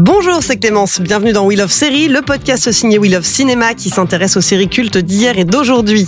Bonjour, c'est Clémence. Bienvenue dans Wheel of Série, le podcast signé Wheel of Cinéma qui s'intéresse aux séries cultes d'hier et d'aujourd'hui.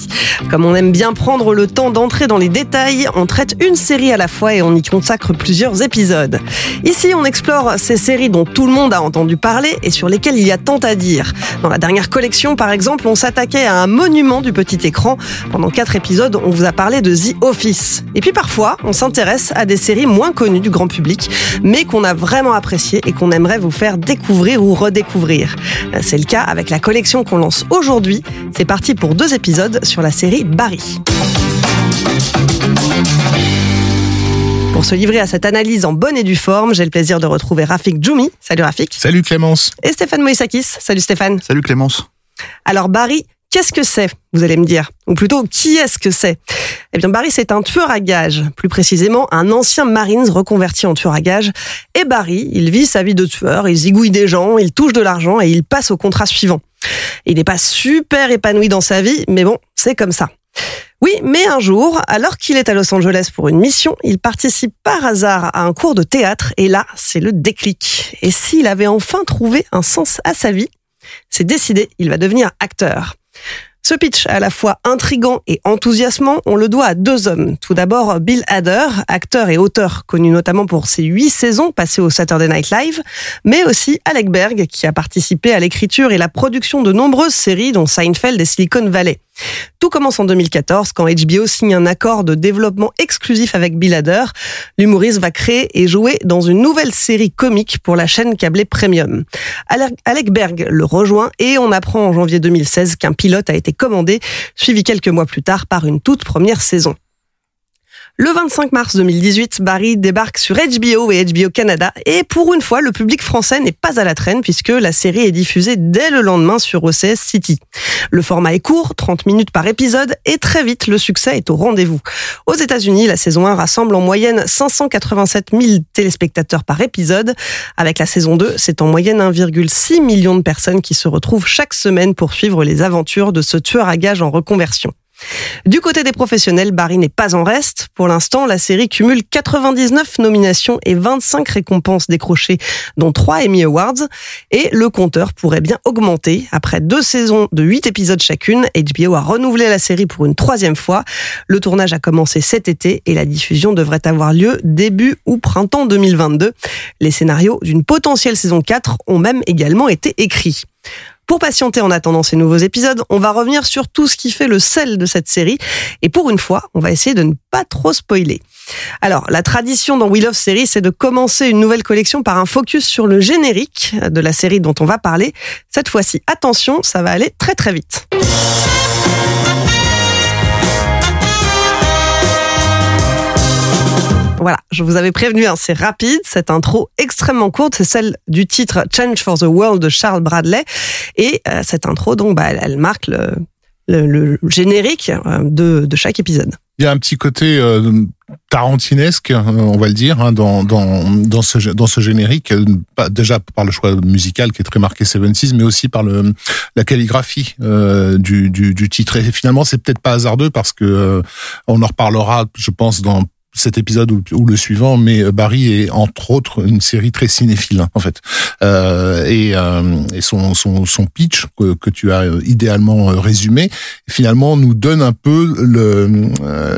Comme on aime bien prendre le temps d'entrer dans les détails, on traite une série à la fois et on y consacre plusieurs épisodes. Ici, on explore ces séries dont tout le monde a entendu parler et sur lesquelles il y a tant à dire. Dans la dernière collection, par exemple, on s'attaquait à un monument du petit écran. Pendant quatre épisodes, on vous a parlé de The Office. Et puis parfois, on s'intéresse à des séries moins connues du grand public, mais qu'on a vraiment appréciées et qu'on aimerait vous faire découvrir ou redécouvrir. C'est le cas avec la collection qu'on lance aujourd'hui. C'est parti pour deux épisodes sur la série Barry. Pour se livrer à cette analyse en bonne et due forme, j'ai le plaisir de retrouver Rafik Djoumi. Salut Rafik. Salut Clémence. Et Stéphane Moïsakis. Salut Stéphane. Salut Clémence. Alors Barry, qu'est-ce que c'est Vous allez me dire? Ou plutôt, qui est-ce que c'est? Eh bien Barry, c'est un tueur à gages. Plus précisément, un ancien Marines reconverti en tueur à gages. Et Barry, il vit sa vie de tueur, il zigouille des gens, il touche de l'argent et il passe au contrat suivant. Il n'est pas super épanoui dans sa vie, mais bon, c'est comme ça. Oui, mais un jour, alors qu'il est à Los Angeles pour une mission, il participe par hasard à un cours de théâtre et là, c'est le déclic. Et s'il avait enfin trouvé un sens à sa vie, c'est décidé, il va devenir acteur. Ce pitch, à la fois intrigant et enthousiasmant, on le doit à deux hommes. Tout d'abord, Bill Hader, acteur et auteur connu notamment pour ses huit saisons passées au Saturday Night Live, mais aussi Alec Berg, qui a participé à l'écriture et la production de nombreuses séries, dont Seinfeld et Silicon Valley. Tout commence en 2014 quand HBO signe un accord de développement exclusif avec Bill Hader. L'humoriste va créer et jouer dans une nouvelle série comique pour la chaîne câblée Premium. Alec Berg le rejoint et on apprend en janvier 2016 qu'un pilote a été commandé, suivi quelques mois plus tard par une toute première saison. Le 25 mars 2018, Barry débarque sur HBO et HBO Canada et pour une fois, le public français n'est pas à la traîne puisque la série est diffusée dès le lendemain sur OCS City. Le format est court, 30 minutes par épisode et très vite, le succès est au rendez-vous. Aux États-Unis, la saison 1 rassemble en moyenne 587 000 téléspectateurs par épisode. Avec la saison 2, c'est en moyenne 1,6 million de personnes qui se retrouvent chaque semaine pour suivre les aventures de ce tueur à gages en reconversion. Du côté des professionnels, Barry n'est pas en reste. Pour l'instant, la série cumule 99 nominations et 25 récompenses décrochées, dont 3 Emmy Awards. Et le compteur pourrait bien augmenter. Après deux saisons de 8 épisodes chacune, HBO a renouvelé la série pour une troisième fois. Le tournage a commencé cet été et la diffusion devrait avoir lieu début ou printemps 2022. Les scénarios d'une potentielle saison 4 ont même également été écrits. Pour patienter en attendant ces nouveaux épisodes, on va revenir sur tout ce qui fait le sel de cette série. Et pour une fois, on va essayer de ne pas trop spoiler. Alors, la tradition dans Wheel of Series, c'est de commencer une nouvelle collection par un focus sur le générique de la série dont on va parler. Cette fois-ci, attention, ça va aller très très vite. Voilà, je vous avais prévenu, hein, c'est rapide, cette intro extrêmement courte, c'est celle du titre Change for the World de Charles Bradley. Et euh, cette intro, donc, bah, elle, marque le, le, le générique euh, de, de chaque épisode. Il y a un petit côté euh, tarantinesque, euh, on va le dire, hein, dans, dans, dans, ce, dans ce générique, euh, déjà par le choix musical qui est très marqué 76, mais aussi par le, la calligraphie euh, du, du, du titre. Et finalement, c'est peut-être pas hasardeux parce que euh, on en reparlera, je pense, dans cet épisode ou, le suivant, mais Barry est entre autres une série très cinéphile en fait. Euh, et, euh, et son, son, son pitch que, que, tu as idéalement résumé, finalement nous donne un peu le,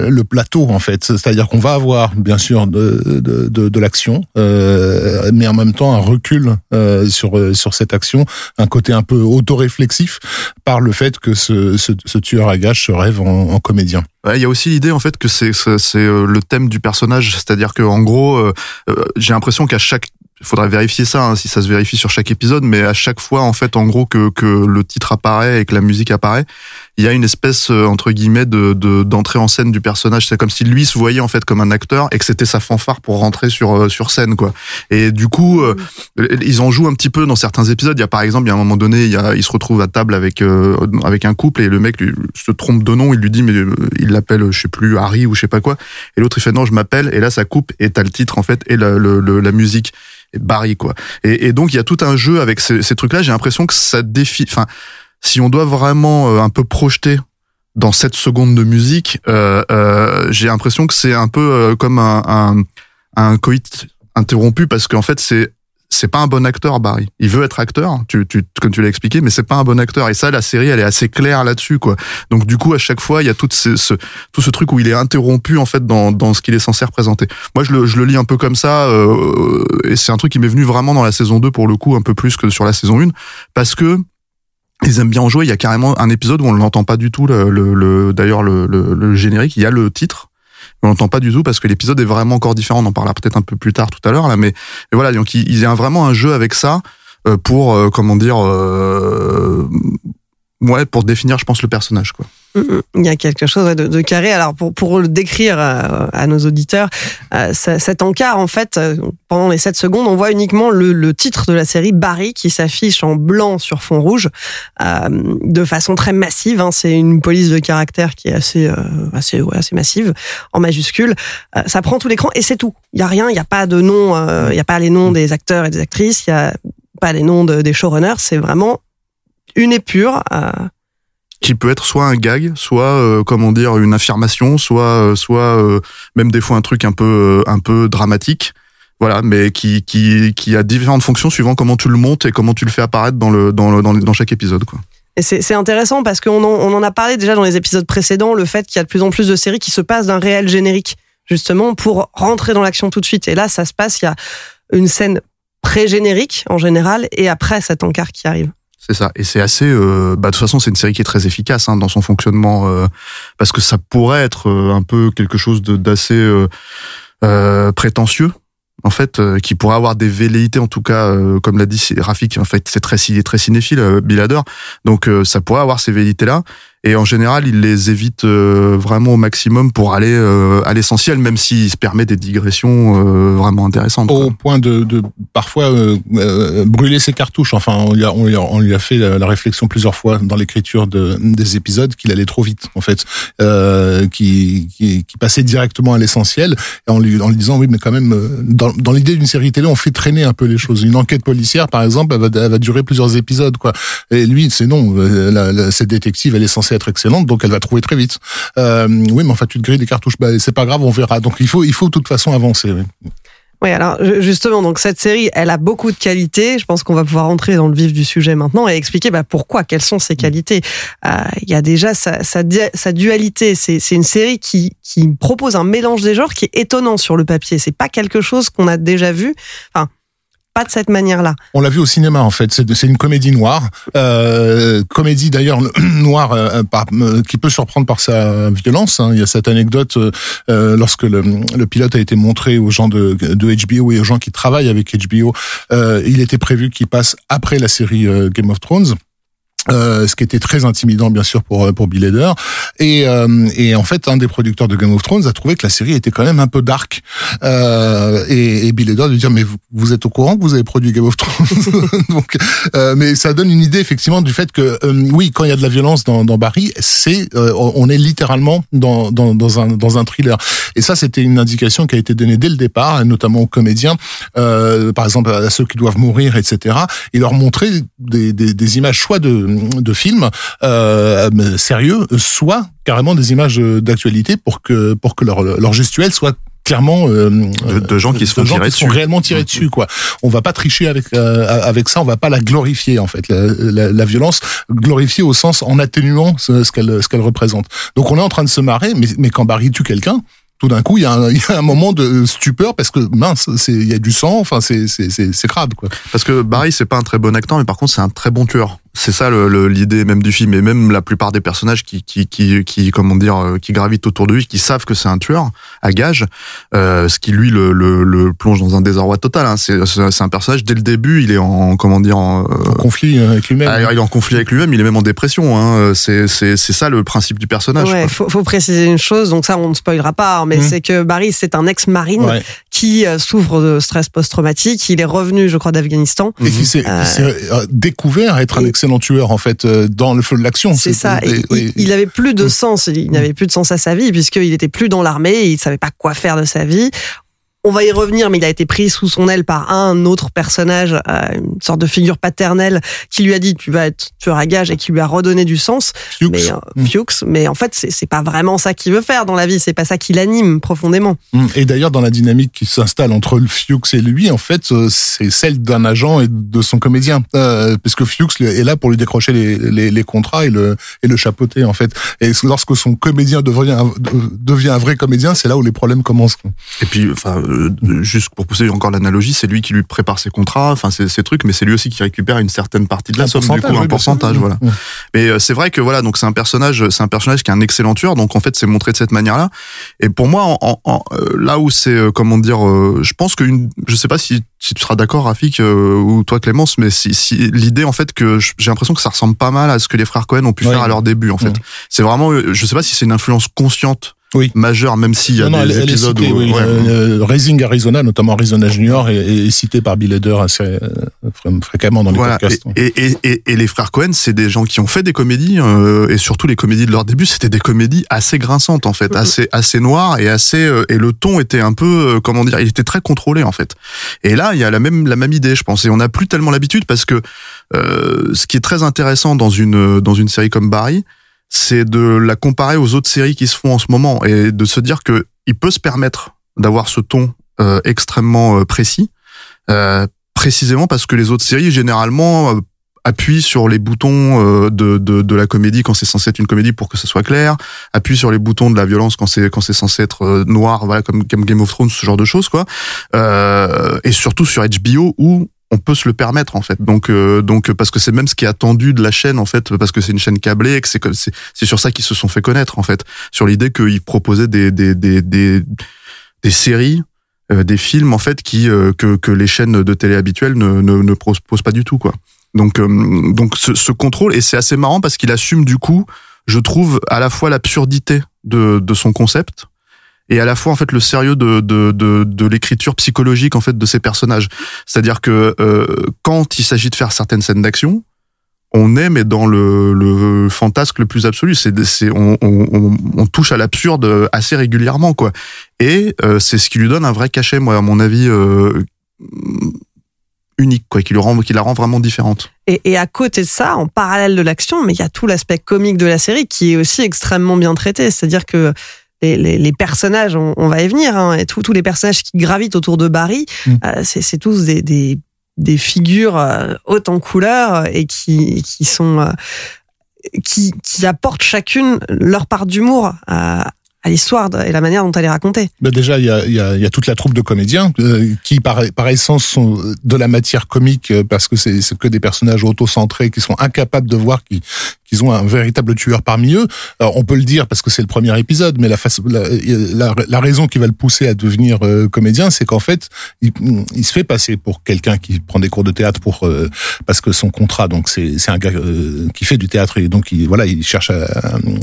le plateau en fait. C'est-à-dire qu'on va avoir bien sûr de, de, de, de l'action, euh, mais en même temps un recul euh, sur sur cette action, un côté un peu autoréflexif par le fait que ce, ce, ce tueur à gages se rêve en, en comédien. Il y a aussi l'idée en fait que c'est c'est le thème du personnage, c'est-à-dire que en gros, euh, j'ai l'impression qu'à chaque il faudrait vérifier ça hein, si ça se vérifie sur chaque épisode, mais à chaque fois en fait en gros que que le titre apparaît et que la musique apparaît, il y a une espèce entre guillemets de d'entrée en scène du personnage. C'est comme si lui se voyait en fait comme un acteur et que c'était sa fanfare pour rentrer sur sur scène quoi. Et du coup, ils en jouent un petit peu dans certains épisodes. Il y a par exemple, il y a un moment donné, il, y a, il se retrouve à table avec avec un couple et le mec lui, se trompe de nom. Il lui dit mais il l'appelle je sais plus Harry ou je sais pas quoi. Et l'autre il fait non je m'appelle et là ça coupe et t'as le titre en fait et la, le, la musique. Barry quoi. Et, et, donc il y a tout un jeu avec ces, ces trucs-là. J'ai l'impression que ça défie. Enfin, si on doit vraiment un peu projeter dans cette seconde de musique, euh, euh, j'ai l'impression que c'est un peu comme un, un, un coït interrompu parce qu'en fait c'est c'est pas un bon acteur Barry. Il veut être acteur, tu, tu, comme tu l'as expliqué, mais c'est pas un bon acteur. Et ça, la série, elle est assez claire là-dessus, quoi. Donc du coup, à chaque fois, il y a tout ce, ce, tout ce truc où il est interrompu en fait dans, dans ce qu'il est censé représenter. Moi, je le, je le lis un peu comme ça, euh, et c'est un truc qui m'est venu vraiment dans la saison 2 pour le coup, un peu plus que sur la saison 1, parce que ils aiment bien en jouer. Il y a carrément un épisode où on ne l'entend pas du tout. Le, le, le d'ailleurs, le, le, générique, il y a le titre on l'entend pas du tout parce que l'épisode est vraiment encore différent. On en parlera peut-être un peu plus tard tout à l'heure là, mais, mais voilà. Donc il, il y a vraiment un jeu avec ça euh, pour euh, comment dire, euh, ouais, pour définir, je pense, le personnage quoi. Il y a quelque chose de, de carré. Alors pour, pour le décrire à, à nos auditeurs, euh, cet encart, en fait, pendant les 7 secondes, on voit uniquement le, le titre de la série Barry qui s'affiche en blanc sur fond rouge euh, de façon très massive. Hein. C'est une police de caractère qui est assez, euh, assez, ouais, assez massive, en majuscule. Euh, ça prend tout l'écran et c'est tout. Il y a rien, il n'y a pas de nom, euh, il n'y a pas les noms des acteurs et des actrices, il n'y a pas les noms de, des showrunners. C'est vraiment une épure qui peut être soit un gag, soit euh, comment dire une affirmation, soit euh, soit euh, même des fois un truc un peu un peu dramatique. Voilà, mais qui qui qui a différentes fonctions suivant comment tu le montes et comment tu le fais apparaître dans le dans le, dans, dans chaque épisode quoi. C'est intéressant parce qu'on en, on en a parlé déjà dans les épisodes précédents, le fait qu'il y a de plus en plus de séries qui se passent d'un réel générique, justement, pour rentrer dans l'action tout de suite. Et là, ça se passe, il y a une scène pré-générique en général, et après cet encart qui arrive. C'est ça. Et c'est assez. Euh, bah, de toute façon, c'est une série qui est très efficace hein, dans son fonctionnement euh, parce que ça pourrait être euh, un peu quelque chose d'assez euh, euh, prétentieux. En fait, qui pourrait avoir des velléités, en tout cas, comme l'a dit Rafik, en fait, c'est très, très cinéphile, Bilader. Donc, ça pourrait avoir ces velléités-là. Et en général, il les évite euh, vraiment au maximum pour aller euh, à l'essentiel, même s'il se permet des digressions euh, vraiment intéressantes. Au quoi. point de, de parfois brûler ses cartouches. Enfin, on lui a, on lui a, on lui a fait la, la, réflexion plusieurs fois dans l'écriture de, des épisodes qu'il allait trop vite, en fait, qui, qui, qui, passait directement à l'essentiel, en lui, en lui disant oui, mais quand même, dans, dans l'idée d'une série télé, on fait traîner un peu les choses. Une enquête policière, par exemple, elle va, elle va durer plusieurs épisodes, quoi. Et lui, c'est non. La, la, cette détective, elle est censée être excellente, donc elle va trouver très vite. Euh, oui, mais enfin, tu te grilles des cartouches, bah, c'est pas grave, on verra. Donc il faut, il faut de toute façon avancer. Oui. Alors justement, donc cette série, elle a beaucoup de qualités. Je pense qu'on va pouvoir rentrer dans le vif du sujet maintenant et expliquer bah, pourquoi, quelles sont ces qualités. Euh, il y a déjà sa, sa, sa dualité. C'est une série qui, qui propose un mélange des genres qui est étonnant sur le papier. C'est pas quelque chose qu'on a déjà vu. Enfin, pas de cette manière-là. On l'a vu au cinéma en fait. C'est une comédie noire, euh, comédie d'ailleurs noire euh, par, euh, qui peut surprendre par sa violence. Hein. Il y a cette anecdote euh, lorsque le, pilote a été montré aux gens de, de, HBO et aux gens qui travaillent avec HBO. Euh, il était prévu qu'il passe après la série Game of Thrones. Euh, ce qui était très intimidant bien sûr pour pour Bill Hader. Et euh, et en fait un des producteurs de Game of Thrones a trouvé que la série était quand même un peu dark. Euh, et, et Bill Hader lui dire mais vous, vous, êtes au courant que vous avez produit Game of Thrones donc euh, mais ça donne une idée effectivement du fait que euh, oui quand il y a de la violence dans, dans Barry c'est on est littéralement dans, dans dans un dans un thriller. Et ça c'était une indication qui a été donnée dès le départ notamment aux comédiens par exemple à ceux qui doivent mourir etc et leur montrer des, des, des images soit de de films euh, sérieux, soit carrément des images d'actualité pour que pour que leur, leur gestuelle soit clairement de, de, gens qui se font gens tirer qui sont dessus. réellement tirés dessus quoi. On va pas tricher avec euh, avec ça, on va pas la glorifier en fait la, la, la violence glorifier au sens en atténuant ce, ce qu'elle ce qu'elle représente. Donc on est en train de se marrer mais mais quand Barry tue quelqu'un tout d'un coup, il y, a un, il y a un moment de stupeur parce que mince, c'est il y a du sang, enfin c'est c'est c'est c'est crade quoi. Parce que Barry, c'est pas un très bon acteur, mais par contre, c'est un très bon tueur. C'est ça le- le- l'idée même du film, et même la plupart des personnages qui qui qui, qui comment dire, euh, qui gravitent autour de lui, qui savent que c'est un tueur à gage, euh, ce qui lui le, le, le plonge dans un désarroi total. Hein. C'est c'est c'est un personnage dès le début, il est en comment dire, en, euh, En conflit avec lui-même. ah, il est en conflit avec lui-même, il est même en dépression. Hein. C'est c'est c'est ça le principe du personnage. Ouais, faut, faut préciser une chose, donc ça on ne spoilera pas, hein, mais Mhm. c'est que Barry c'est un ex-marine Ouais. qui euh, souffre de stress post-traumatique. Il est revenu, je crois, d'Afghanistan. Et qui s'est Euh, qui s'est, euh, découvert être un et- excellent tueur en fait euh, dans le feu de l'action. C'est ça. et- Et et- il, il avait plus de Mm. sens. Il n'avait plus de sens à sa vie puisqu'il était plus dans l'armée. Il savait pas quoi faire de sa vie. On va y revenir, mais il a été pris sous son aile par un autre personnage, euh, une sorte de figure paternelle, qui lui a dit tu vas être tueur à gage et qui lui a redonné du sens. Fuchs. Mais euh, Mm. Fuchs, mais en fait c'est pas vraiment ça qu'il veut faire dans la vie. C'est pas ça qui l'anime profondément. Mm. Et d'ailleurs, dans la dynamique qui s'installe entre le Fuchs et lui, en fait, euh, c'est celle d'un agent et de son comédien, euh, puisque Fuchs est là pour lui décrocher les, les, les contrats et le, et le chapeauter, en fait. Et lorsque son comédien devient devient un vrai comédien, c'est là où les problèmes commencent. Et puis, enfin, juste pour pousser encore l'analogie, c'est lui qui lui prépare ses contrats, enfin, ces, trucs, mais c'est lui aussi qui récupère une certaine partie de la Un somme, du coup, oui, un pourcentage, voilà. Mais euh, c'est vrai que voilà, donc c'est un personnage, c'est un personnage qui est un excellent tueur, donc en fait, c'est montré de cette manière-là. Et pour moi, en, en- en- euh, là où c'est, euh, comment dire, euh, je pense que une, je sais pas si, si tu seras d'accord, Rafik, euh, ou toi, Clémence, mais si, si l'idée, en fait, que j'ai l'impression que ça ressemble pas mal à ce que les frères Cohen ont pu faire à leur début, en fait. C'est vraiment, euh, je sais pas si c'est une influence consciente. Oui. majeure, même s'il y a Non, des elle, elle épisodes citée, où, oui. ouais. Euh, euh, Raising Arizona, notamment Arizona Junior, est, est cité par Bill Hader assez euh, fr- fréquemment dans les Voilà. podcasts. Et, et, et, et les frères Cohen, c'est des gens qui ont fait des comédies, euh, et surtout les comédies de leur début, c'était des comédies assez grinçantes en fait, Mhm. assez assez noires et assez euh, et le ton était un peu comment dire, il était très contrôlé en fait. Et là, il y a la même la même idée, je pense. Et on n'a plus tellement l'habitude parce que euh, ce qui est très intéressant dans une dans une série comme Barry, c'est de la comparer aux autres séries qui se font en ce moment et de se dire que il peut se permettre d'avoir ce ton euh, extrêmement euh, précis, euh, précisément parce que les autres séries généralement euh, appuient sur les boutons euh, de, de, de la comédie quand c'est censé être une comédie pour que ce soit clair, appuient sur les boutons de la violence quand c'est quand c'est censé être noir, voilà comme, comme Game of Thrones, ce genre de choses quoi, euh, et surtout sur HBO où on peut se le permettre en fait. Donc euh, donc parce que c'est même ce qui est attendu de la chaîne en fait parce que c'est une chaîne câblée et que c'est c'est sur ça qu'ils se sont fait connaître en fait, sur l'idée qu'ils proposaient des des des des, des séries euh, des films en fait qui euh, que que les chaînes de télé habituelles ne ne, ne proposent pas du tout quoi. Donc euh, donc ce, ce contrôle et c'est assez marrant parce qu'il assume du coup, je trouve à la fois l'absurdité de de son concept et à la fois en fait le sérieux de de de, l'écriture psychologique en fait de ces personnages. C'est-à-dire que euh, quand il s'agit de faire certaines scènes d'action, on est mais dans le, le fantasque le plus absolu. C'est c'est on- on touche à l'absurde assez régulièrement quoi. Et euh, c'est ce qui lui donne un vrai cachet, moi à mon avis. Euh, unique quoi qui le rend qui la rend vraiment différente Et, et à côté de ça, en parallèle de l'action, mais il y a tout l'aspect comique de la série qui est aussi extrêmement bien traité. C'est-à-dire que les, les, les personnages, on, on va y venir, hein, et tous les personnages qui gravitent autour de Barry, Mm. euh, c'est tous des, des, des figures euh, hautes en couleur et qui, qui sont euh, qui, qui apportent chacune leur part d'humour à, à l'histoire et la manière dont elle est racontée. Bah déjà, il y a, il y, a, il y a toute la troupe de comédiens euh, qui, par, par essence, sont de la matière comique euh, parce que c'est c'est que des personnages auto-centrés qui sont incapables de voir qu'ils qu'ils ont un véritable tueur parmi eux. Alors, on peut le dire parce que c'est le premier épisode, mais la, la, la, la raison qui va le pousser à devenir euh, comédien, c'est qu'en fait, il, il se fait passer pour quelqu'un qui prend des cours de théâtre pour euh, parce que son contrat, donc c'est un gars euh, qui fait du théâtre et donc il, voilà, il cherche à,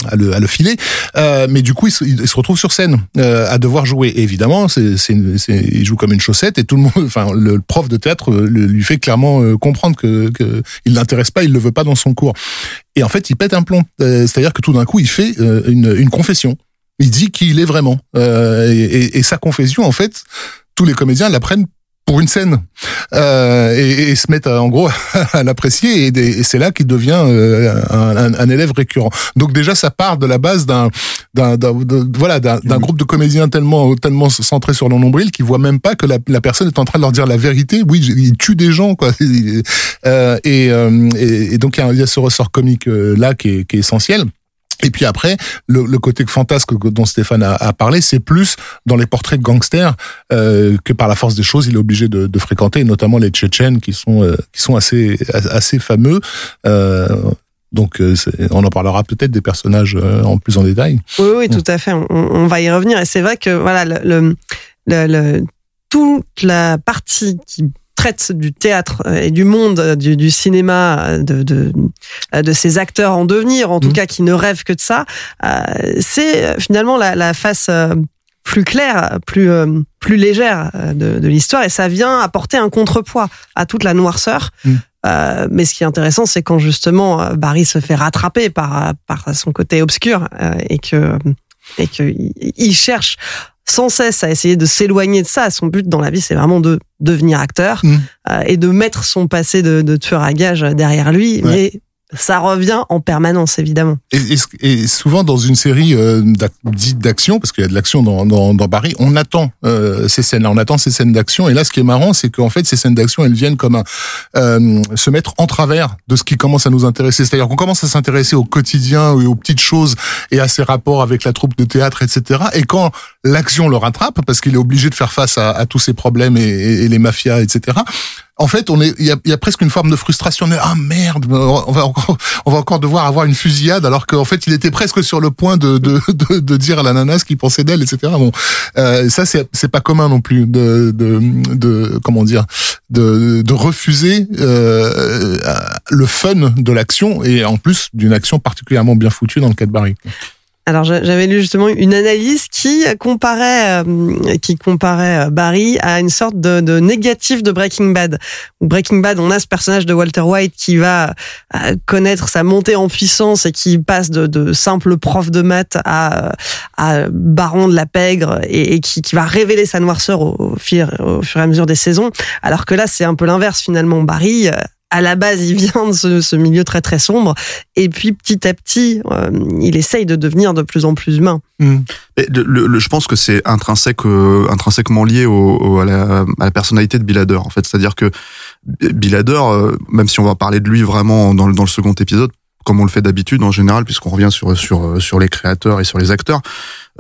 à, le, à le filer. Euh, mais du coup, il se, retrouve sur scène euh, à devoir jouer. Évidemment, il joue comme une chaussette et tout le monde, enfin le prof de théâtre euh, lui fait clairement comprendre que, que il l'intéresse pas, il le veut pas dans son cours. Et en fait, il pète un plomb. Euh, C'est-à-dire que tout d'un coup, il fait euh, une, une confession. Il dit qui il est vraiment. Euh, et, et- et sa confession, en fait, tous les comédiens la prennent pour une scène euh, et, et, se mettent en gros à l'apprécier et, et c'est là qu'il devient euh, un, un, élève récurrent. Donc déjà ça part de la base d'un voilà d'un groupe de comédiens tellement tellement centré sur le nombril qui voit même pas que la, personne est en train de leur dire la vérité. Oui, il tue des gens quoi. Euh, et, euh, et, donc il y, a ce ressort comique euh, là qui est, qui est essentiel. Et puis après, le, le, côté fantasque dont Stéphane a, a parlé, c'est plus dans les portraits de gangsters euh, que par la force des choses, il est obligé de, de fréquenter, notamment les Tchétchènes qui sont euh, qui sont assez assez fameux. Euh, donc, euh, on en parlera peut-être des personnages euh, en plus en détail. Oui, oui, tout à fait. On, on va y revenir. Et c'est vrai que voilà, le, le, le, toute la partie qui traite du théâtre euh, et du monde euh, du, du cinéma, euh, de, de, de, ces acteurs en devenir, en tout mmh. cas qui ne rêvent que de ça, c'est finalement la, la face plus claire, plus plus légère de, de l'histoire et ça vient apporter un contrepoids à toute la noirceur. Mmh. Euh, mais ce qui est intéressant, c'est quand justement Barry se fait rattraper par par son côté obscur euh, et que et que il cherche sans cesse à essayer de s'éloigner de ça. Son but dans la vie, c'est vraiment de devenir acteur mmh. euh, et de mettre son passé de, de, tueur à gage derrière lui. Ouais. Mais ça revient en permanence, évidemment. Et, souvent dans une série euh, dite d'action, parce qu'il y a de l'action dans, dans, dans, Barry, on attend euh, ces scènes-là, on attend ces scènes d'action. Et là, ce qui est marrant, c'est qu'en fait, ces scènes d'action, elles viennent comme un, euh, se mettre en travers de ce qui commence à nous intéresser. C'est-à-dire qu'on commence à s'intéresser au quotidien et aux petites choses et à ses rapports avec la troupe de théâtre, etc. Et quand l'action le rattrape, parce qu'il est obligé de faire face à, tous ces problèmes et les mafias, etc en fait, on est, il y a, presque une forme de frustration. Ah merde, on va encore, on va encore devoir avoir une fusillade, alors qu'en fait, il était presque sur le point de, de, de, de dire à la nana ce qu'il pensait d'elle, etc. Bon, euh, ça, c'est, c'est pas commun non plus de, de, de comment dire, de, de refuser euh, le fun de l'action et en plus d'une action particulièrement bien foutue dans le cas de Barry. Alors j'avais lu justement une analyse qui comparait euh, qui comparait euh, Barry à une sorte de, négatif de Breaking Bad. Breaking Bad, on a ce personnage de Walter White qui va euh, connaître sa montée en puissance et qui passe de, simple prof de maths à, baron de la pègre et, qui, va révéler sa noirceur au, au, fur, au fur et à mesure des saisons. Alors que là, c'est un peu l'inverse finalement. Barry à la base, il vient de ce, ce, milieu très très sombre, et puis petit à petit, euh, il essaye de devenir de plus en plus humain. Le, je pense que c'est intrinsèque, euh, intrinsèquement lié au, au, à, la, à, la, personnalité de Bill Hader. En fait, c'est-à-dire que Bill Hader, euh, même si on va parler de lui vraiment dans le, dans le second épisode, comme on le fait d'habitude en général, puisqu'on revient sur sur sur les créateurs et sur les acteurs,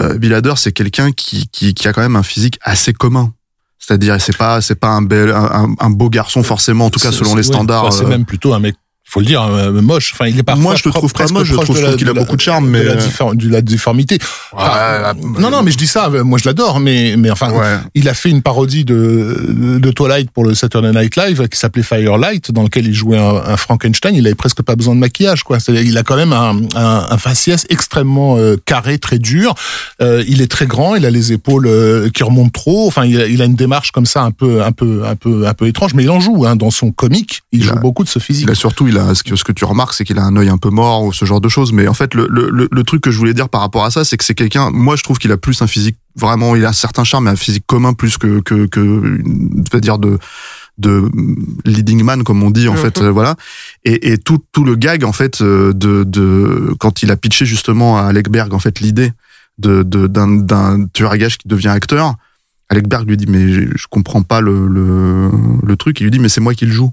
euh, Bill Hader, c'est quelqu'un qui, qui qui a quand même un physique assez commun c'est-à-dire, c'est pas, c'est pas un bel, un, un, beau garçon forcément, en tout cas selon les standards. c'est même plutôt un mec faut le dire, euh, moche. Enfin, il est parfois Moi, je le trouve pas moche. Je trouve qu'il a beaucoup de charme, mais de la, diffor de la difformité. Enfin, non, non, mais je dis ça. Moi, je l'adore, mais mais enfin, ouais. il a fait une parodie de de Twilight pour le Saturday Night Live qui s'appelait Firelight, dans lequel il jouait un, un, Frankenstein. Il avait presque pas besoin de maquillage, quoi. Il a quand même un, un, un faciès extrêmement euh, carré, très dur. Euh, il est très grand. Il a les épaules euh, qui remontent trop. Enfin, il a, il a, une démarche comme ça, un peu, un peu, un peu, un peu étrange. Mais il en joue. Hein, dans son comique, il, il joue a, beaucoup de ce physique. Il a surtout, il a ce que, ce que tu remarques, c'est qu'il a un œil un peu mort ou ce genre de choses. Mais en fait, le, le, le truc que je voulais dire par rapport à ça, c'est que c'est quelqu'un. Moi, je trouve qu'il a plus un physique vraiment. Il a un certain charme, mais un physique commun plus que que que, dire de de leading man comme on dit en mm -hmm. fait euh, voilà et, et tout tout le gag en fait euh, de de quand il a pitché justement à Alec Berg en fait l'idée de d'un d'un tueur à gage qui devient acteur Alec Berg lui dit mais je comprends pas le le, le truc il lui dit mais c'est moi qui le joue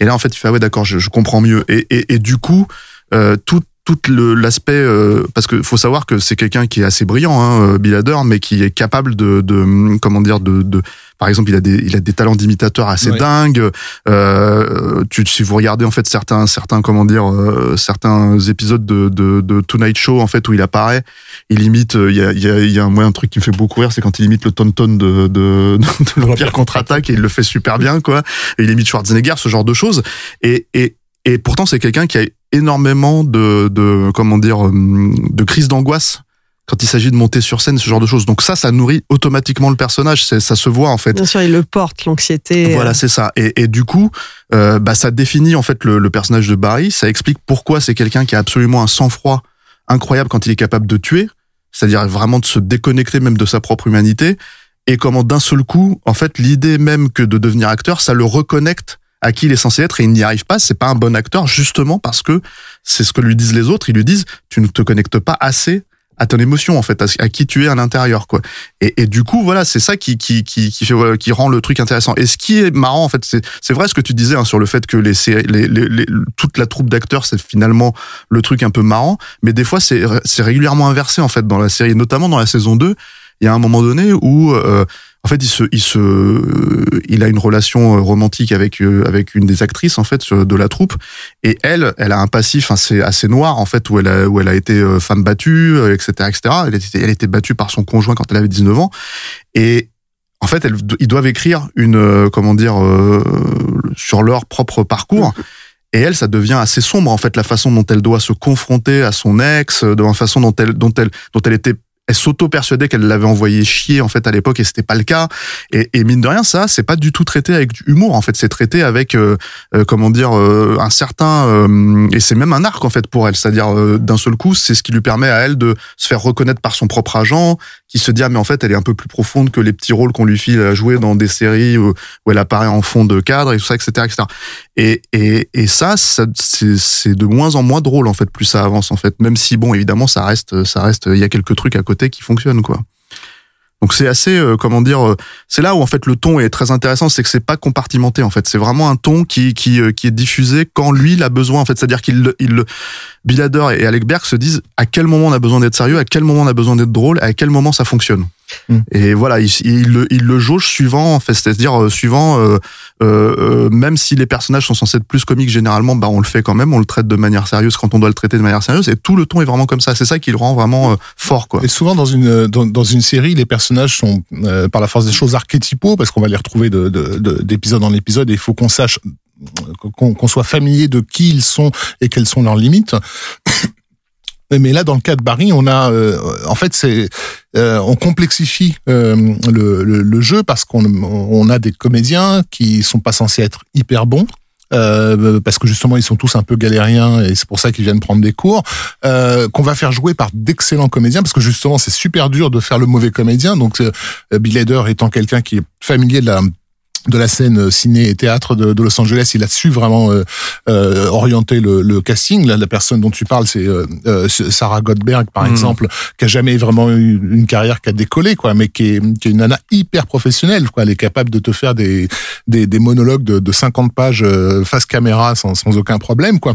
et là, en fait, il fait ah ouais, d'accord, je, je, comprends mieux. Et, et, et du coup, euh, tout tout l'aspect euh, parce que faut savoir que c'est quelqu'un qui est assez brillant hein, Bill Hader mais qui est capable de, de comment dire de, de par exemple il a des il a des talents d'imitateur assez ouais. dingues. Euh, tu si vous regardez en fait certains certains comment dire euh, certains épisodes de, de, de Tonight Show en fait où il apparaît il imite il y a il y a, y a un, moi, un truc qui me fait beaucoup rire c'est quand il imite le tonton de de, de, de l'Empire contre-attaque et il le fait super bien quoi. Et il imite Schwarzenegger ce genre de choses. Et et et pourtant, c'est quelqu'un qui a énormément de, de comment dire, de crise d'angoisse quand il s'agit de monter sur scène, ce genre de choses. Donc ça, ça nourrit automatiquement le personnage. Ça se voit en fait. Bien sûr, il le porte, l'anxiété. Voilà, c'est ça. Et, et, du coup, euh, bah, ça définit en fait le, le, personnage de Barry. Ça explique pourquoi c'est quelqu'un qui a absolument un sang-froid incroyable quand il est capable de tuer, c'est-à-dire vraiment de se déconnecter même de sa propre humanité et comment d'un seul coup, en fait, l'idée même que de devenir acteur, ça le reconnecte à qui il est censé être et il n'y arrive pas. C'est pas un bon acteur justement parce que c'est ce que lui disent les autres. Ils lui disent tu ne te connectes pas assez à ton émotion en fait, à, qui tu es à l'intérieur quoi. Et, du coup voilà, c'est ça qui qui qui qui rend le truc intéressant. Et ce qui est marrant en fait, c'est c'est vrai ce que tu disais hein, sur le fait que les, les, les, les toute la troupe d'acteurs c'est finalement le truc un peu marrant, mais des fois c'est c'est régulièrement inversé en fait dans la série, notamment dans la saison 2 il y a un moment donné où euh, en fait il se il se il a une relation romantique avec euh, avec une des actrices en fait de la troupe. Et elle elle a un passif assez assez noir en fait où elle a où elle a été euh, femme battue etc etc elle était elle battue par son conjoint quand elle avait 19 ans. Et en fait ils doivent écrire une comment dire euh, sur leur propre parcours. Et elle, ça devient assez sombre en fait la façon dont elle doit se confronter à son ex, de la façon dont elle dont elle dont elle était elle s'auto-persuadait qu'elle l'avait envoyé chier en fait à l'époque et c'était pas le cas. Et, et, mine de rien ça c'est pas du tout traité avec du humour en fait. C'est traité avec euh, euh, comment dire euh, un certain et c'est même un arc en fait pour elle. C'est-à-dire d'un seul coup c'est ce qui lui permet à elle de se faire reconnaître par son propre agent qui se dit ah mais en fait elle est un peu plus profonde que les petits rôles qu'on lui file à jouer dans des séries où, où, elle apparaît en fond de cadre et tout ça etc etc et et, et ça, ça c'est de moins en moins drôle en fait plus ça avance en fait. Même si bon évidemment ça reste ça reste il y a quelques trucs à côté qui fonctionnent quoi. Donc c'est assez euh, comment dire euh, c'est là où en fait le ton est très intéressant c'est que c'est pas compartimenté en fait. C'est vraiment un ton qui qui euh, qui est diffusé quand lui il a besoin en fait. C'est-à-dire qu'il il Bill Hader et Alec Berg se disent à quel moment on a besoin d'être sérieux à quel moment on a besoin d'être drôle à quel moment ça fonctionne Mm. Et voilà, il, il, le, il le jauge suivant, en fait, c'est-à-dire euh, suivant, euh, euh, même si les personnages sont censés être plus comiques généralement, bah on le fait quand même, on le traite de manière sérieuse quand on doit le traiter de manière sérieuse, et tout le ton est vraiment comme ça. C'est ça qui le rend vraiment euh, fort, quoi. Et souvent dans une dans, dans, une série, les personnages sont euh, par la force des choses archétypaux parce qu'on va les retrouver de d'épisode de, en épisode, et il faut qu'on sache qu'on soit familier de qui ils sont et quelles sont leurs limites. Mais là, dans le cas de Barry, on a, euh, en fait, c'est, euh, on complexifie euh, le, le, le, jeu parce qu'on on a des comédiens qui sont pas censés être hyper bons. Euh, parce que justement ils sont tous un peu galériens et c'est pour ça qu'ils viennent prendre des cours euh, qu'on va faire jouer par d'excellents comédiens parce que justement c'est super dur de faire le mauvais comédien donc Bill Hader étant quelqu'un qui est familier de la de la scène ciné et théâtre de, de, Los Angeles, il a su vraiment euh, euh, orienter le, le, casting. Là, la personne dont tu parles, c'est euh, euh Sarah Goldberg, par mmh. exemple, qui a jamais vraiment eu une carrière qui a décollé, quoi, mais qui est, qui est une nana hyper professionnelle. Quoi. Elle est capable de te faire des, des, des monologues de, de 50 pages euh, face caméra sans, sans aucun problème, quoi.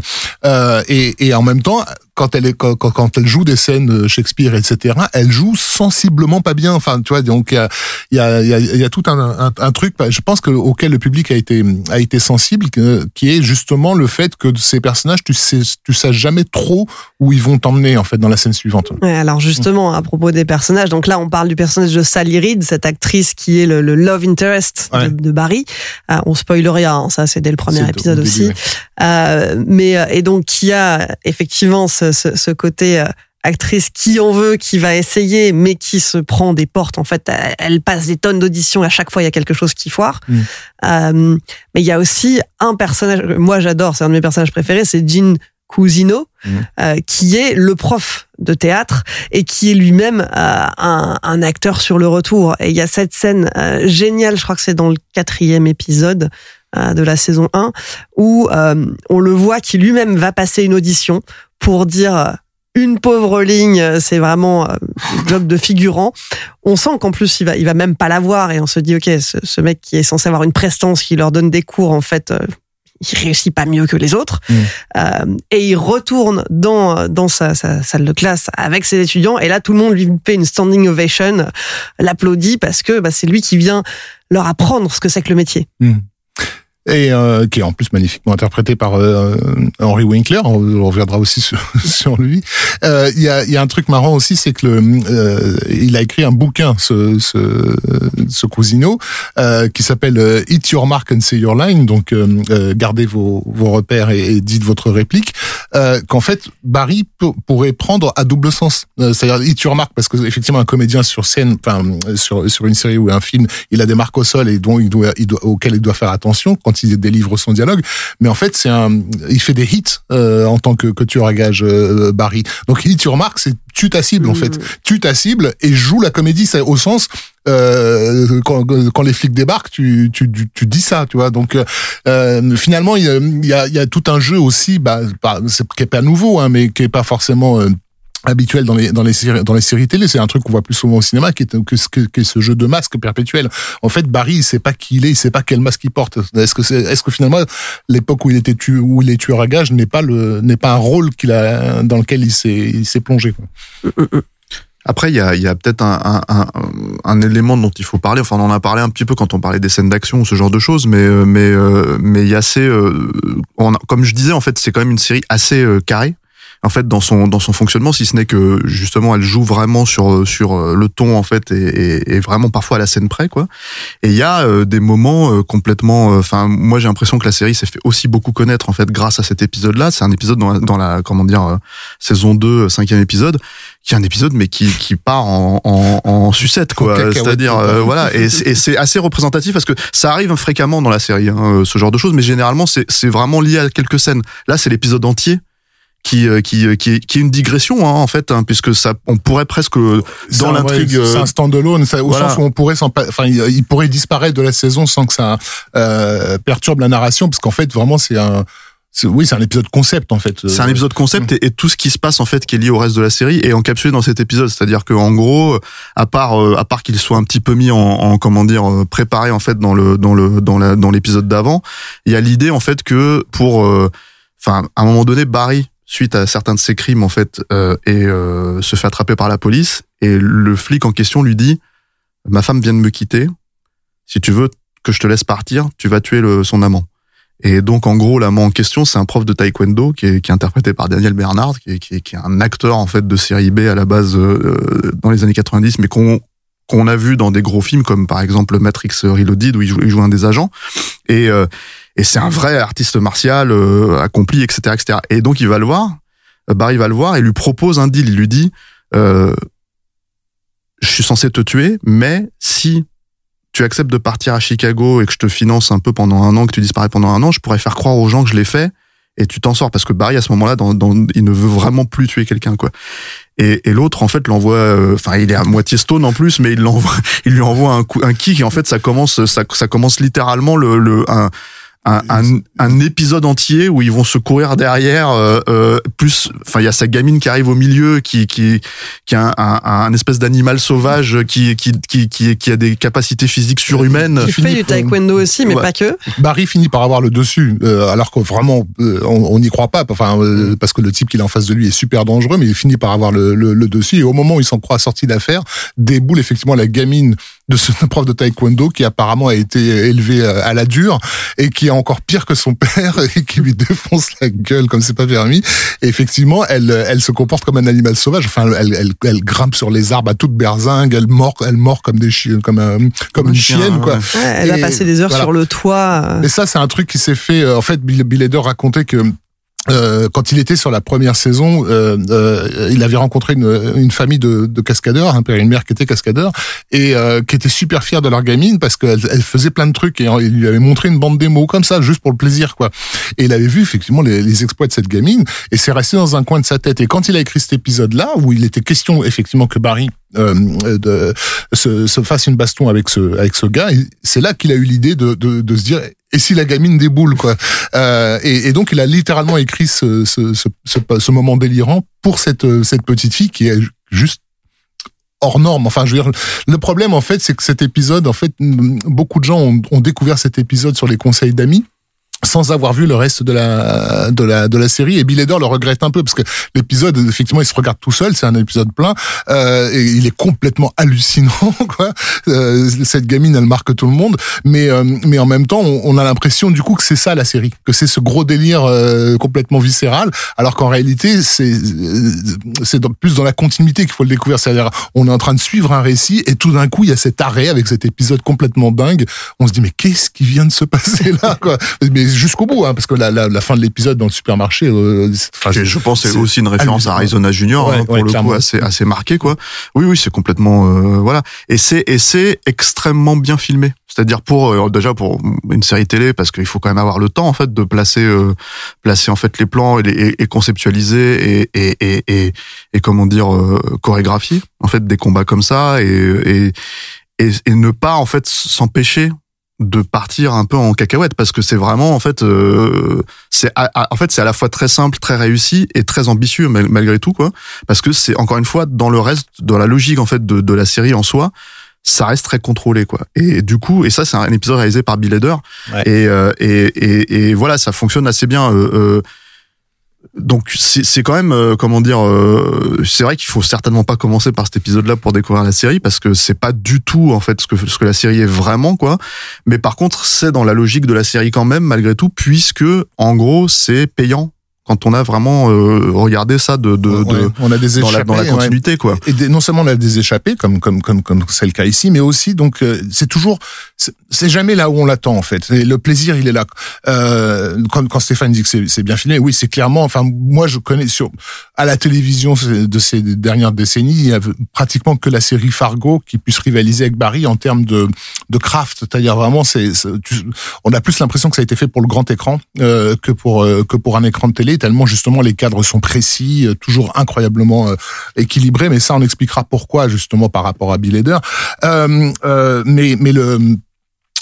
et, et en même temps, quand elle est quand, quand, elle joue des scènes Shakespeare etc elle joue sensiblement pas bien. Enfin tu vois donc il y a il y a, y, a, y a tout un, un, un, truc je pense que auquel le public a été a été sensible qui est justement le fait que ces personnages tu sais tu sais jamais trop où ils vont t'emmener en fait dans la scène suivante. Ouais, alors justement à propos des personnages donc là on parle du personnage de Sally Reed cette actrice qui est le, le love interest ouais. de, de, Barry. Euh, on spoil rien hein, ça c'est dès le premier épisode aussi. euh, mais euh, et donc qui a effectivement ce ce, ce, côté euh, actrice qui en veut, qui va essayer, mais qui se prend des portes. En fait, elle passe des tonnes d'auditions. À chaque fois, il y a quelque chose qui foire. Mm. Euh, mais il y a aussi un personnage. Moi, j'adore. C'est un de mes personnages préférés. C'est Jean Cousino, mm. euh, qui est le prof de théâtre et qui est lui-même euh, un, un, acteur sur le retour. Et il y a cette scène géniale. Je crois que c'est dans le quatrième épisode de la saison 1 où on le voit qui lui-même va passer une audition pour dire euh, une pauvre ligne, euh, c'est vraiment euh, job de figurant. On sent qu'en plus il va, il va même pas l'avoir et on se dit ok, ce, ce, mec qui est censé avoir une prestance, qui leur donne des cours en fait, il réussit pas mieux que les autres. Mmh. Euh, et il retourne dans dans sa, sa, salle de classe avec ses étudiants et là tout le monde lui fait une standing ovation, l'applaudit parce que bah, c'est lui qui vient leur apprendre ce que c'est que le métier. Mmh et euh, qui est en plus magnifiquement interprété par euh, Henry Winkler. On, reviendra aussi sur, sur lui. Euh, il y, a, y, a, un truc marrant aussi, c'est que le, euh, il a écrit un bouquin, ce, ce, ce Cousino, euh, qui s'appelle Hit Your Mark and Say Your Line. Donc, gardez vos, vos repères et, et dites votre réplique. Qu'en fait, Barry pourrait prendre à double sens. C'est-à-dire Hit Your Mark, parce que effectivement, un comédien sur scène, enfin sur, sur une série ou un film, il a des marques au sol et dont il doit, il doit, auxquelles il doit faire attention. Quand il délivre son dialogue. Mais en fait, c'est un, il fait des hits euh, en tant que, que tueur à gage euh, Barry. Donc tu remarques, c'est tue ta cible en fait, tue ta cible et joue la comédie, c'est au sens euh, quand, quand les flics débarquent, tu, tu, tu, tu dis ça, tu vois. Donc euh, finalement, il y a, y, a, y a tout un jeu aussi, bah, c'est, qui est pas nouveau, hein, mais qui est pas forcément euh, habituel dans les dans les séries dans les séries télé c'est un truc qu'on voit plus souvent au cinéma qui est que, que, que ce jeu de masque perpétuel en fait Barry il sait pas qui il est il sait pas quel masque il porte est-ce que c'est est-ce que finalement l'époque où il était tu où il est tueur à gage n'est pas le n'est pas un rôle qu'il a dans lequel il s'est il s'est plongé. Après, il y a, il y a peut-être un, un, un, élément dont il faut parler. Enfin, on en a parlé un petit peu quand on parlait des scènes d'action ou ce genre de choses, mais mais mais il y a assez. On a, comme je disais, en fait, c'est quand même une série assez carrée en fait dans son dans son fonctionnement si ce n'est que justement elle joue vraiment sur sur le ton en fait et, et, et vraiment parfois à la scène près quoi. Et il y a euh, des moments euh, complètement enfin moi j'ai l'impression que la série s'est fait aussi beaucoup connaître en fait grâce à cet épisode là c'est un épisode dans la, dans la comment dire euh, saison 2 cinquième épisode qui est un épisode mais qui qui part en en, en sucette quoi. C'est-à-dire voilà. Et, et c'est assez représentatif parce que ça arrive fréquemment dans la série hein, ce genre de choses mais généralement c'est c'est vraiment lié à quelques scènes. Là c'est l'épisode entier qui qui qui est, qui est une digression hein, en fait hein, puisque ça on pourrait presque dans l'intrigue c'est un standalone au voilà. sens où on pourrait enfin il, pourrait disparaître de la saison sans que ça euh, perturbe la narration parce qu'en fait vraiment c'est un oui, c'est un épisode concept en fait. C'est un épisode concept et, et, tout ce qui se passe en fait qui est lié au reste de la série est encapsulé dans cet épisode. C'est-à-dire que en gros, à part à part qu'il soit un petit peu mis en, en, comment dire préparé en fait dans le dans le dans la dans l'épisode d'avant, il y a l'idée en fait que pour enfin à un moment donné Barry suite à certains de ses crimes en fait euh, et euh, se fait attraper par la police. Et le flic en question lui dit ma femme vient de me quitter. Si tu veux que je te laisse partir tu vas tuer le, son amant et donc en gros l'amant en question c'est un prof de taekwondo qui est, qui est interprété par Daniel Bernard qui est, qui est, qui est un acteur en fait de série B à la base euh, dans les années 90 mais qu'on qu'on a vu dans des gros films comme par exemple Matrix Reloaded où il joue, il joue un des agents et et c'est un vrai artiste martial euh, accompli, etc., etc. Et donc il va le voir, Barry va le voir et lui propose un deal. Il lui dit euh, je suis censé te tuer, mais si tu acceptes de partir à Chicago et que je te finance un peu pendant un an, que tu disparais pendant un an, je pourrais faire croire aux gens que je l'ai fait et tu t'en sors parce que Barry à ce moment-là, il ne veut vraiment plus tuer quelqu'un quoi. Et, l'autre en fait l'envoie, enfin il est à moitié stone en plus, mais il lui envoie un kick et en fait ça commence, ça, ça commence littéralement le, le un, un, un, un, épisode entier où ils vont se courir derrière. Euh, euh, plus, enfin, il y a sa gamine qui arrive au milieu, qui qui qui a un, un espèce d'animal sauvage qui qui, qui qui qui a des capacités physiques surhumaines. Qui fait du taekwondo aussi, mais ouais. pas que. Barry finit par avoir le dessus, euh, alors que vraiment on n'y croit pas, enfin euh, parce que le type qu'il a en face de lui est super dangereux, mais il finit par avoir le, le, le dessus. Et au moment où il s'en croit sorti d'affaire, déboule effectivement la gamine de ce prof de taekwondo qui apparemment a été élevé à la dure et qui est encore pire que son père et qui lui défonce la gueule comme c'est pas permis. Et effectivement, elle, elle se comporte comme un animal sauvage. Enfin, elle, elle, elle grimpe sur les arbres à toute berzingue. Elle mord, elle mord comme des chiens, comme un, comme, comme une chien, chienne, quoi. Ouais, elle et, a passé des heures voilà. sur le toit. Et ça, c'est un truc qui s'est fait. En fait, Bill, Bill Hader racontait que euh, quand il était sur la première saison, euh, euh, il avait rencontré une, une famille de, de, cascadeurs, un père et une mère qui étaient cascadeurs, et euh, qui étaient super fiers de leur gamine parce qu'elle elle faisait plein de trucs et il lui avait montré une bande démo comme ça, juste pour le plaisir, quoi. Et il avait vu effectivement les, les exploits de cette gamine et c'est resté dans un coin de sa tête. Et quand il a écrit cet épisode-là, où il était question effectivement que Barry euh, de, se, se, fasse une baston avec ce avec ce gars. C'est là qu'il a eu l'idée de, de, de, se dire et si la gamine déboule quoi. Euh, et, et, donc il a littéralement écrit ce, ce, ce, ce, moment délirant pour cette cette petite fille qui est juste hors norme. Enfin, je veux dire, le problème en fait, c'est que cet épisode, en fait, beaucoup de gens ont, ont découvert cet épisode sur les conseils d'amis sans avoir vu le reste de la de la de la série. Et Bill Hader le regrette un peu parce que l'épisode effectivement il se regarde tout seul c'est un épisode plein euh, il est complètement hallucinant quoi. Euh, cette gamine elle marque tout le monde mais euh, mais en même temps on, a l'impression du coup que c'est ça la série que c'est ce gros délire euh, complètement viscéral alors qu'en réalité c'est c'est plus dans la continuité qu'il faut le découvrir. C'est-à-dire on est en train de suivre un récit et tout d'un coup il y a cet arrêt avec cet épisode complètement dingue. On se dit mais qu'est-ce qui vient de se passer là quoi? Jusqu'au bout, hein, parce que la, la, la fin de l'épisode dans le supermarché. Euh, Et je pense que c'est aussi une référence à. Arizona Junior Ouais, hein, pour ouais, le clairement. coup assez assez marqué quoi. Oui oui c'est complètement euh, voilà et c'est et c'est extrêmement bien filmé. C'est-à-dire pour euh, déjà pour une série télé parce qu'il faut quand même avoir le temps en fait de placer euh, placer en fait les plans et, les- et, et conceptualiser et et et et, et comment dire euh, chorégraphier en fait des combats comme ça et et et, et ne pas en fait s'empêcher de partir un peu en cacahuète parce que c'est vraiment en fait euh, c'est en fait c'est à la fois très simple très réussi et très ambitieux mal- malgré tout quoi. Parce que c'est encore une fois dans le reste dans la logique en fait de, de la série en soi ça reste très contrôlé quoi. Et du coup et ça c'est un épisode réalisé par Bill Hader. Ouais. et, euh, et, et et voilà ça fonctionne assez bien. Euh, euh, donc c'est quand même euh, comment dire euh, c'est vrai qu'il faut certainement pas commencer par cet épisode là pour découvrir la série parce que c'est pas du tout en fait ce que ce que la série est vraiment quoi. Mais par contre c'est dans la logique de la série quand même malgré tout puisque en gros c'est payant quand on a vraiment euh, regardé ça de, de, Ouais, de on a des dans la, dans la échappées, ouais. continuité quoi. Et des- non seulement on a des échappées, comme comme comme comme c'est le cas ici, mais aussi donc euh, c'est toujours c'est- jamais là où on l'attend en fait. Et le plaisir il est là. Euh, quand, quand Stéphane dit que c'est bien filmé, oui c'est clairement. Enfin moi je connais sur à la télévision de ces dernières décennies, il y a pratiquement que la série Fargo qui puisse rivaliser avec Barry en termes de de craft, c'est-à-dire vraiment c'est on a plus l'impression que ça a été fait pour le grand écran euh, que pour euh, que pour un écran de télé tellement justement les cadres sont précis, euh, toujours incroyablement euh, équilibrés. Mais ça, on expliquera pourquoi justement par rapport à Bill Hader. Mais mais le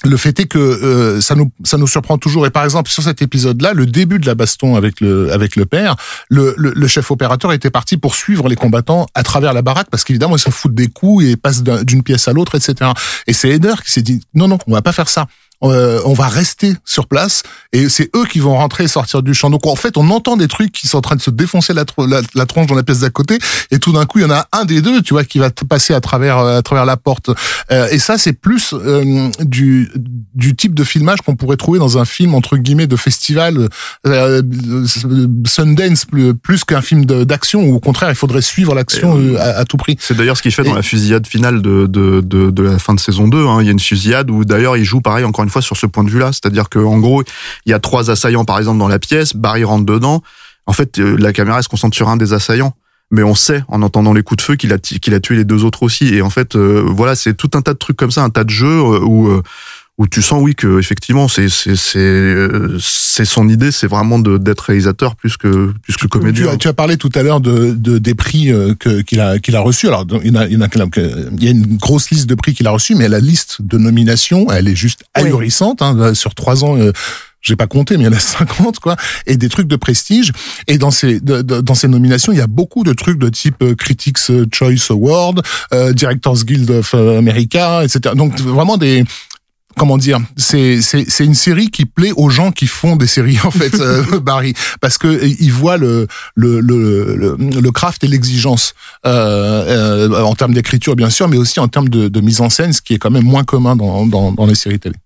le fait est que euh, ça nous ça nous surprend toujours et par exemple sur cet épisode-là, le début de la baston avec le avec le père, le, le, le chef opérateur était parti pour suivre les combattants à travers la baraque parce qu'évidemment ils se foutent des coups et passent d'un- d'une pièce à l'autre, etc. Et c'est Eder qui s'est dit non non on va pas faire ça. Euh, on va rester sur place et c'est eux qui vont rentrer et sortir du champ. Donc en fait, on entend des trucs qui sont en train de se défoncer la, tro- la, la tronche dans la pièce d'à côté et tout d'un coup, il y en a un des deux, tu vois, qui va passer à travers euh, à travers la porte. Euh, et ça, c'est plus euh, du du type de filmage qu'on pourrait trouver dans un film entre guillemets de festival euh, Sundance plus, plus qu'un film d'action ou au contraire, il faudrait suivre l'action euh, à, à tout prix. C'est d'ailleurs ce qu'il fait Et- dans la fusillade finale de, de, de, de la fin de saison 2. Hein. Il y a une fusillade où d'ailleurs il joue pareil encore une fois sur ce point de vue-là. C'est-à-dire qu'en gros, il y a trois assaillants par exemple dans la pièce, Barry rentre dedans. En fait, euh, la caméra se concentre sur un des assaillants. Mais on sait, en entendant les coups de feu, qu'il a, qu'il a tué les deux autres aussi. Et en fait, euh, voilà, c'est tout un tas de trucs comme ça, un tas de jeux euh, où, où tu sens, oui, que effectivement, c'est c'est c'est euh, c'est son idée, c'est vraiment de d'être réalisateur plus que plus que Tu comédien. as, tu as parlé tout à l'heure de, de des prix euh, que qu'il a qu'il a reçus. Alors il y en a il y en a, il y a une grosse liste de prix qu'il a reçus, mais la liste de nominations, elle est juste Oui. ahurissante. Hein, sur trois ans. Euh, j'ai pas compté, mais il y en a 50, quoi, et des trucs de prestige. Et dans ces de- de- dans ces nominations, il y a beaucoup de trucs de type euh, Critics Choice Award, euh, Directors Guild of America, etc. Donc vraiment des comment dire, c'est c'est c'est une série qui plaît aux gens qui font des séries en fait, euh, Barry, parce que euh, ils voient le le le le, craft et l'exigence euh, euh, en termes d'écriture bien sûr, mais aussi en termes de, de mise en scène, ce qui est quand même moins commun dans dans, dans les séries télé.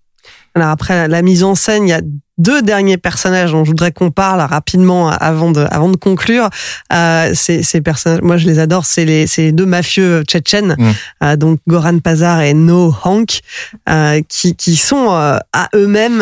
Alors après la mise en scène, il y a deux derniers personnages dont je voudrais qu'on parle rapidement avant de, avant de conclure. Euh, ces, ces personnages, moi je les adore, c'est les, c'est les deux mafieux tchétchènes, Mm. euh, donc Goran Pazar et No Hank, euh, qui, qui sont euh, à eux-mêmes.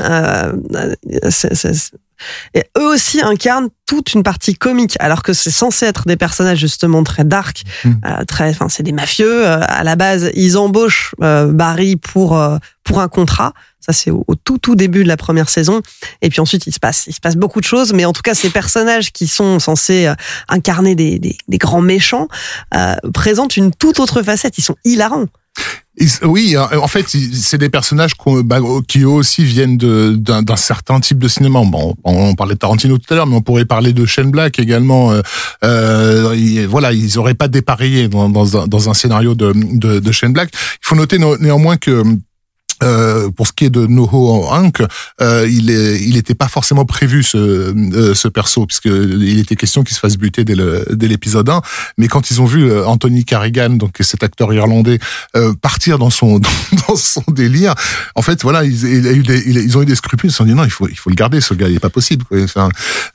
Et eux aussi incarnent toute une partie comique, alors que c'est censé être des personnages justement très dark, Mm. euh, très, enfin c'est des mafieux. euh, à la base, ils embauchent euh, Barry pour euh, pour un contrat. Ça c'est au, au tout tout début de la première saison. Et puis ensuite, il se passe il se passe beaucoup de choses, mais en tout cas, ces personnages qui sont censés euh, incarner des, des, des grands méchants euh, présentent une toute autre facette. Ils sont hilarants. Oui, en fait, c'est des personnages bah, qui eux aussi viennent d'un certain type de cinéma. Bon, on parlait de Tarantino tout à l'heure, mais on pourrait parler de Shane Black également. Euh, euh, voilà, ils auraient pas dépareillé dans, un, scénario de, de, de Shane Black. Il faut noter no- néanmoins que euh, pour ce qui est de Noho Hank, euh, il est, il était pas forcément prévu ce, euh, ce perso puisque il était question qu'il se fasse buter dès le dès l'épisode 1. Mais quand ils ont vu euh, Anthony Carrigan, donc cet acteur irlandais, euh, partir dans son dans son délire, en fait voilà, ils, il il a- ils ont eu des scrupules. Ils se sont dit non, il faut il faut le garder, ce gars, il est pas possible. quoi. Enfin,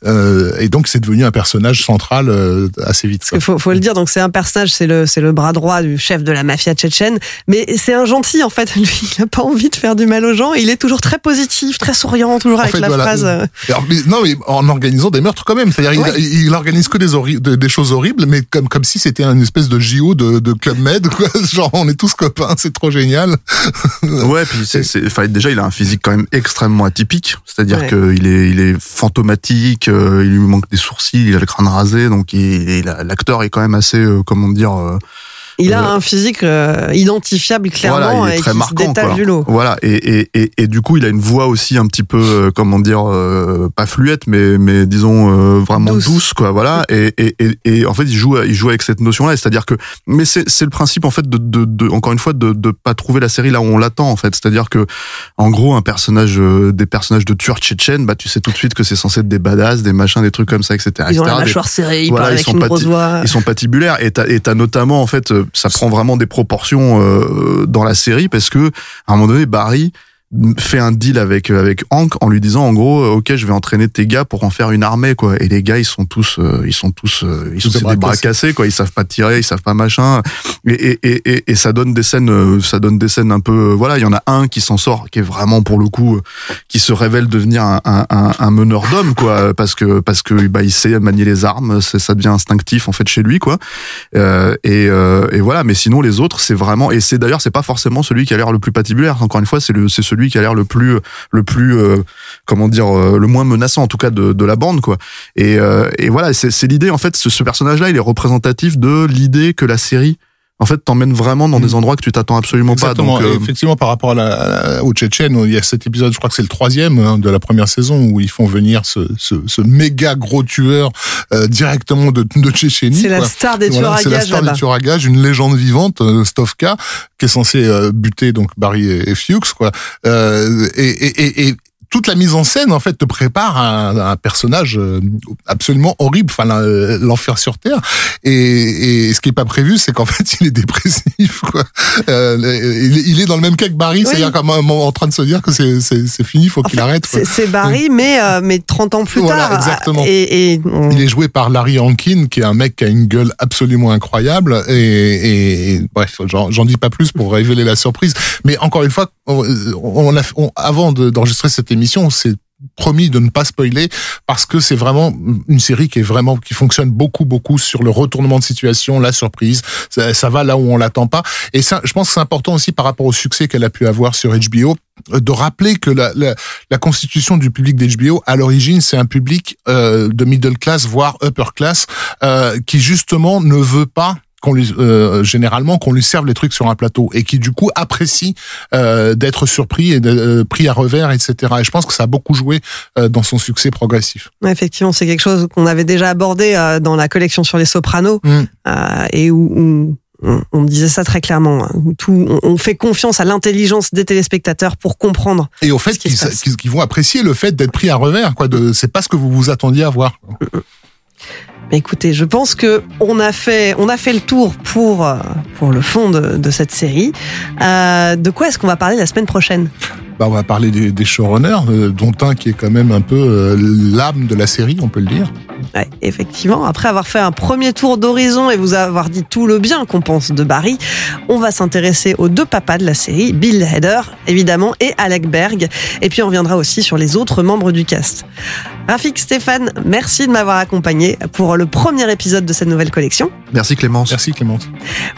euh, et donc c'est devenu un personnage central euh, assez vite. Qu'il faut, faut le dire, donc c'est un personnage, c'est le, c'est le bras droit du chef de la mafia tchétchène, mais c'est un gentil en fait. Lui, il a pas envie envie de faire du mal aux gens. Il est toujours très positif, très souriant, toujours En avec fait, la voilà. phrase. euh, Alors, mais- non, mais en organisant des meurtres quand même. C'est-à-dire, Ouais. il, il organise que des, horri- de- des choses horribles, mais comme comme si c'était une espèce de JO de, de Club Med. Quoi. Genre, on est tous copains, c'est trop génial. Ouais, puis c'est, déjà, il a un physique quand même extrêmement atypique. C'est-à-dire Ouais. qu'il est, il est fantomatique, euh, il lui manque des sourcils, il a le crâne rasé, donc il, il a- l'acteur est quand même assez, euh, comment dire, euh, Il a Euh, un physique euh, identifiable clairement voilà, il est et très qui marquant. se détache quoi. du lot. Voilà, et, et, et, et du coup, il a une voix aussi un petit peu, euh, comment dire, euh, pas fluette, mais, mais disons euh, vraiment Douce. douce, quoi. Voilà, et, et, en fait, il joue, il joue avec cette notion-là, c'est-à-dire que, mais c'est, c'est le principe en fait de, de, de encore une fois, de, de pas trouver la série là où on l'attend en fait, c'est-à-dire que, en gros, un personnage, euh, des personnages de tueurs tchétchènes, bah tu sais tout de suite que c'est censé être des badass, des machins, des trucs comme ça, etc. Ils ont la mâchoire serrée, ils voilà, parlent avec sont une grosse voix. ils sont patibulaires et t'as et t'as notamment en fait ça prend vraiment des proportions euh, dans la série parce que à un moment donné Barry fait un deal avec avec Hank en lui disant en gros euh, ok je vais entraîner tes gars pour en faire une armée quoi. Et les gars ils sont tous euh, ils sont tous euh, ils sont des bras bras cassés quoi. Ils savent pas tirer ils savent pas machin. Et et et, et, et ça donne des scènes euh, ça donne des scènes un peu euh, voilà il y en a un qui s'en sort qui est vraiment pour le coup euh, qui se révèle devenir un, un, un, un meneur d'hommes quoi parce que parce que bah il sait manier les armes c'est ça devient instinctif en fait chez lui quoi. Euh, et, euh, et voilà. Mais sinon les autres c'est vraiment et c'est d'ailleurs c'est pas forcément celui qui a l'air le plus patibulaire. Encore une fois c'est le c'est celui qui a l'air le plus le plus euh, comment dire euh, le moins menaçant en tout cas de, la bande quoi. Et, euh, et voilà c'est l'idée en fait ce, ce personnage là il est représentatif de l'idée que la série en fait t'emmène vraiment dans des endroits que tu t'attends absolument Exactement. pas donc euh, effectivement, par rapport à la, à la- au Tchétchène, il y a cet épisode, je crois que c'est le troisième hein, de la première saison, où ils font venir ce, ce, ce méga gros tueur euh, directement de, de Tchétchénie. C'est la star des Voilà, tueurs à c'est la gages star des tueurs à gages, une légende vivante, euh, Stovka, qui est censée euh, buter donc Barry et, et Fuchs, quoi. Euh, et, et, et, et toute la mise en scène en fait te prépare à un, à un personnage euh, absolument horrible, enfin la- l'enfer sur terre. Et, et ce qui est pas prévu, c'est qu'en fait il est dépressif. Quoi. Euh, il, est- il est dans le même cas que Barry, c'est-à-dire comme en train de se dire que c'est fini, faut qu'il arrête. C'est Barry, mais, euh, mais 30 ans plus Voilà, tard. exactement. Et, et on- Il est joué par Larry Hankin, qui est un mec qui a une gueule absolument incroyable. Et, et- bref, j'en dis pas plus pour révéler la surprise. Mais encore une fois, on, on a, on- avant de- d'enregistrer cette émission, on s'est promis de ne pas spoiler parce que c'est vraiment une série qui est vraiment qui fonctionne beaucoup beaucoup sur le retournement de situation, la surprise. Ça, ça va là où on l'attend pas. Et ça, je pense que c'est important aussi par rapport au succès qu'elle a pu avoir sur HBO euh, de rappeler que la, la, la constitution du public d'HBO, à l'origine, c'est un public euh, de middle class, voire upper class, euh, qui justement ne veut pas qu'on lui euh, généralement qu'on lui serve les trucs sur un plateau et qui du coup apprécie euh, d'être surpris et de, euh, pris à revers etc et je pense que ça a beaucoup joué dans son succès progressif Effectivement, c'est quelque chose qu'on avait déjà abordé dans la collection sur les sopranos Mm. et où, où on, on disait ça très clairement. hein, où tout, on, on fait confiance à l'intelligence des téléspectateurs pour comprendre. et au fait qu'ils vont apprécier le fait d'être pris à revers quoi de c'est pas ce que vous vous attendiez à voir Mais écoutez, je pense que on a fait, on a fait le tour pour euh, pour le fond de, cette série. Euh, de quoi est-ce qu'on va parler la semaine prochaine? Bah, on va parler des, des showrunners euh, dont un qui est quand même un peu euh, l'âme de la série on peut le dire Ouais, effectivement, après avoir fait un premier tour d'horizon et vous avoir dit tout le bien qu'on pense de Barry, on va s'intéresser aux deux papas de la série, Bill Hader, évidemment, et Alec Berg. Et puis on reviendra aussi sur les autres membres du cast. Rafik, Stéphane, merci de m'avoir accompagné pour le premier épisode de cette nouvelle collection. merci Clémence merci Clémence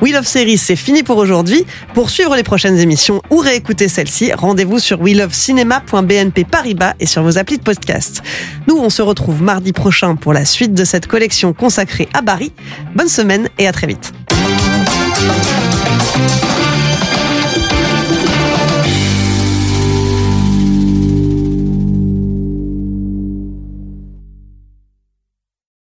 Wheel of Series, c'est fini pour aujourd'hui. Pour suivre les prochaines émissions ou réécouter celles-ci, rendez-vous sur wheelofcinema.bnp Paribas et sur vos applis de podcast. Nous, on se retrouve mardi prochain pour la suite de cette collection consacrée à Barry. Bonne semaine et à très vite.